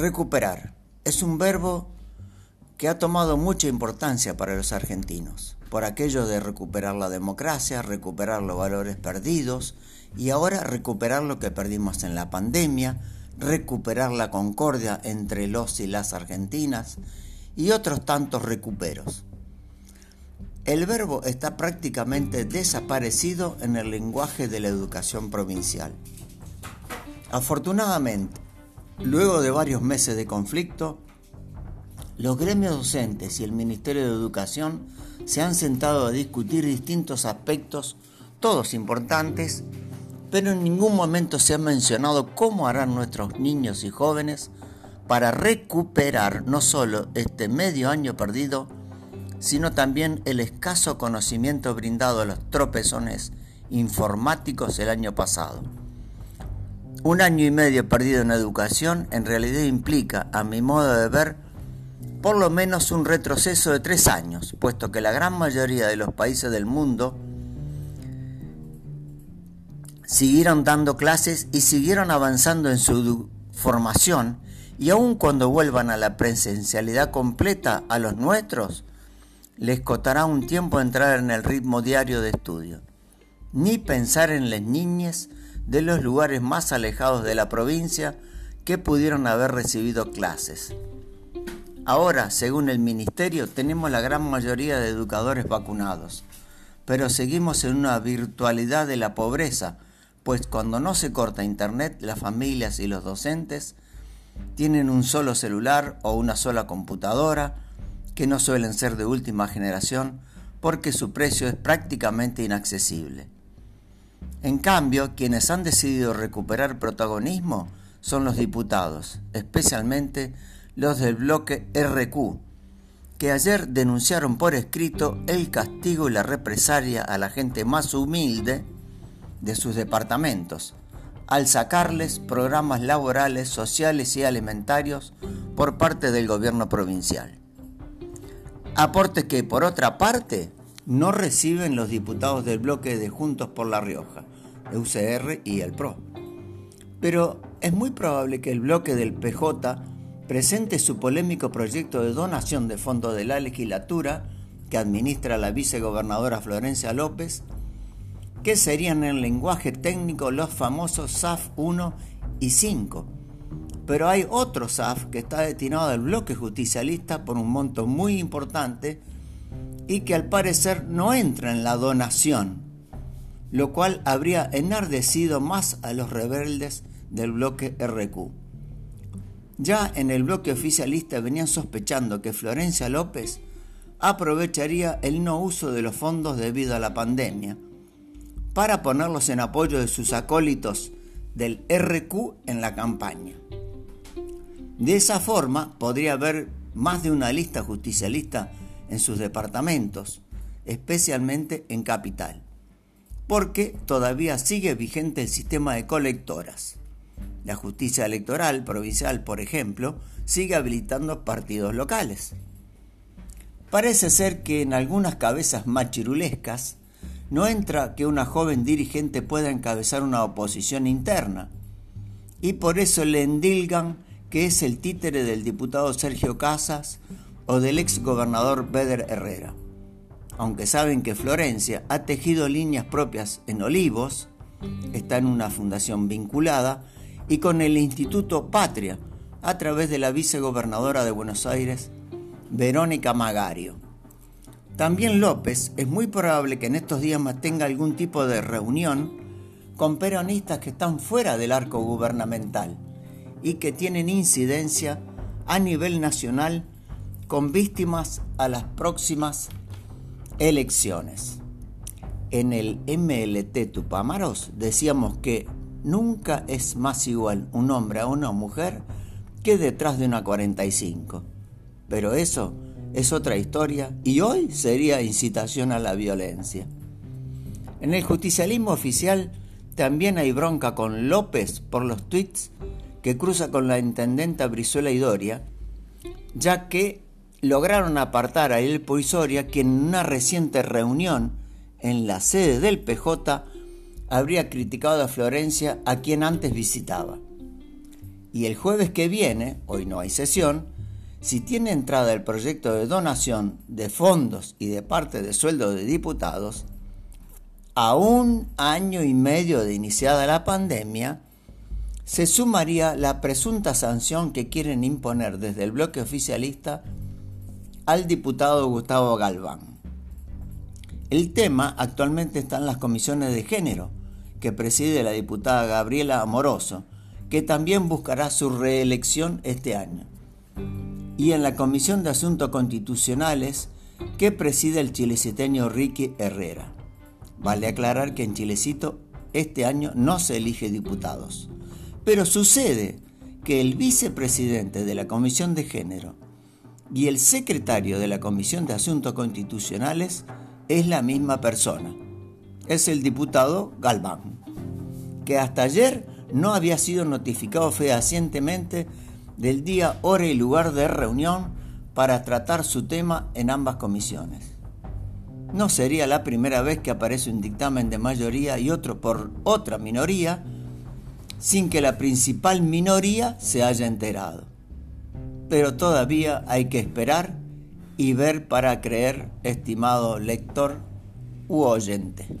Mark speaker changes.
Speaker 1: Recuperar es un verbo que ha tomado mucha importancia para los argentinos, por aquello de recuperar la democracia, recuperar los valores perdidos y ahora recuperar lo que perdimos en la pandemia, recuperar la concordia entre los y las argentinas y otros tantos recuperos. El verbo está prácticamente desaparecido en el lenguaje de la educación provincial. Afortunadamente, luego de varios meses de conflicto, los gremios docentes y el Ministerio de Educación se han sentado a discutir distintos aspectos, todos importantes, pero en ningún momento se ha mencionado cómo harán nuestros niños y jóvenes para recuperar no solo este medio año perdido, sino también el escaso conocimiento brindado a los tropezones informáticos el año pasado. Un año y medio perdido en educación en realidad implica, a mi modo de ver, por lo menos un retroceso de tres años, puesto que la gran mayoría de los países del mundo siguieron dando clases y siguieron avanzando en su formación y aun cuando vuelvan a la presencialidad completa a los nuestros, les costará un tiempo entrar en el ritmo diario de estudio, ni pensar en las niñas de los lugares más alejados de la provincia que pudieron haber recibido clases. Ahora, según el Ministerio, tenemos la gran mayoría de educadores vacunados, pero seguimos en una virtualidad de la pobreza, pues cuando no se corta Internet, las familias y los docentes tienen un solo celular o una sola computadora, que no suelen ser de última generación, porque su precio es prácticamente inaccesible. En cambio, quienes han decidido recuperar protagonismo son los diputados, especialmente los del bloque RQ, que ayer denunciaron por escrito el castigo y la represalia a la gente más humilde de sus departamentos, al sacarles programas laborales, sociales y alimentarios por parte del gobierno provincial. Aporte que, por otra parte, no reciben los diputados del bloque de Juntos por La Rioja, UCR y el PRO. Pero es muy probable que el bloque del PJ presente su polémico proyecto de donación de fondos de la legislatura que administra la vicegobernadora Florencia López, que serían en lenguaje técnico los famosos SAF 1 y 5. Pero hay otro SAF que está destinado al bloque justicialista por un monto muy importante y que al parecer no entra en la donación, lo cual habría enardecido más a los rebeldes del bloque RQ. Ya en el bloque oficialista venían sospechando que Florencia López aprovecharía el no uso de los fondos debido a la pandemia para ponerlos en apoyo de sus acólitos del RQ en la campaña. De esa forma podría haber más de una lista justicialista en sus departamentos, especialmente en capital, porque todavía sigue vigente el sistema de colectoras. La justicia electoral provincial, por ejemplo, sigue habilitando partidos locales. Parece ser que en algunas cabezas machirulescas no entra que una joven dirigente pueda encabezar una oposición interna, y por eso le endilgan que es el títere del diputado Sergio Casas o del ex gobernador Beder Herrera. Aunque saben que Florencia ha tejido líneas propias en Olivos, está en una fundación vinculada, y con el Instituto Patria, a través de la vicegobernadora de Buenos Aires, Verónica Magario. También López es muy probable que en estos días tenga algún tipo de reunión con peronistas que están fuera del arco gubernamental y que tienen incidencia a nivel nacional con víctimas a las próximas elecciones. En el MLT Tupamaros decíamos que Nunca es más igual un hombre a una mujer que detrás de una 45. Pero eso es otra historia y hoy sería incitación a la violencia. En el justicialismo oficial también hay bronca con López por los tweets que cruza con la intendenta Brizuela Idoria, ya que lograron apartar a El Poisoria, quien en una reciente reunión en la sede del PJ habría criticado a Florencia a quien antes visitaba. Y el jueves que viene, hoy no hay sesión, si tiene entrada el proyecto de donación de fondos y de parte de sueldo de diputados, a un año y medio de iniciada la pandemia, se sumaría la presunta sanción que quieren imponer desde el bloque oficialista al diputado Gustavo Galván. El tema actualmente está en las comisiones de género, que preside la diputada Gabriela Amoroso, que también buscará su reelección este año, y en la Comisión de Asuntos Constitucionales, que preside el chileciteño Ricky Herrera. Vale aclarar que en Chilecito este año no se elige diputados, pero sucede que el vicepresidente de la Comisión de Género y el secretario de la Comisión de Asuntos Constitucionales es la misma persona. Es el diputado Galván, que hasta ayer no había sido notificado fehacientemente del día, hora y lugar de reunión para tratar su tema en ambas comisiones. No sería la primera vez que aparece un dictamen de mayoría y otro por otra minoría sin que la principal minoría se haya enterado. Pero todavía hay que esperar y ver para creer, estimado lector u oyente.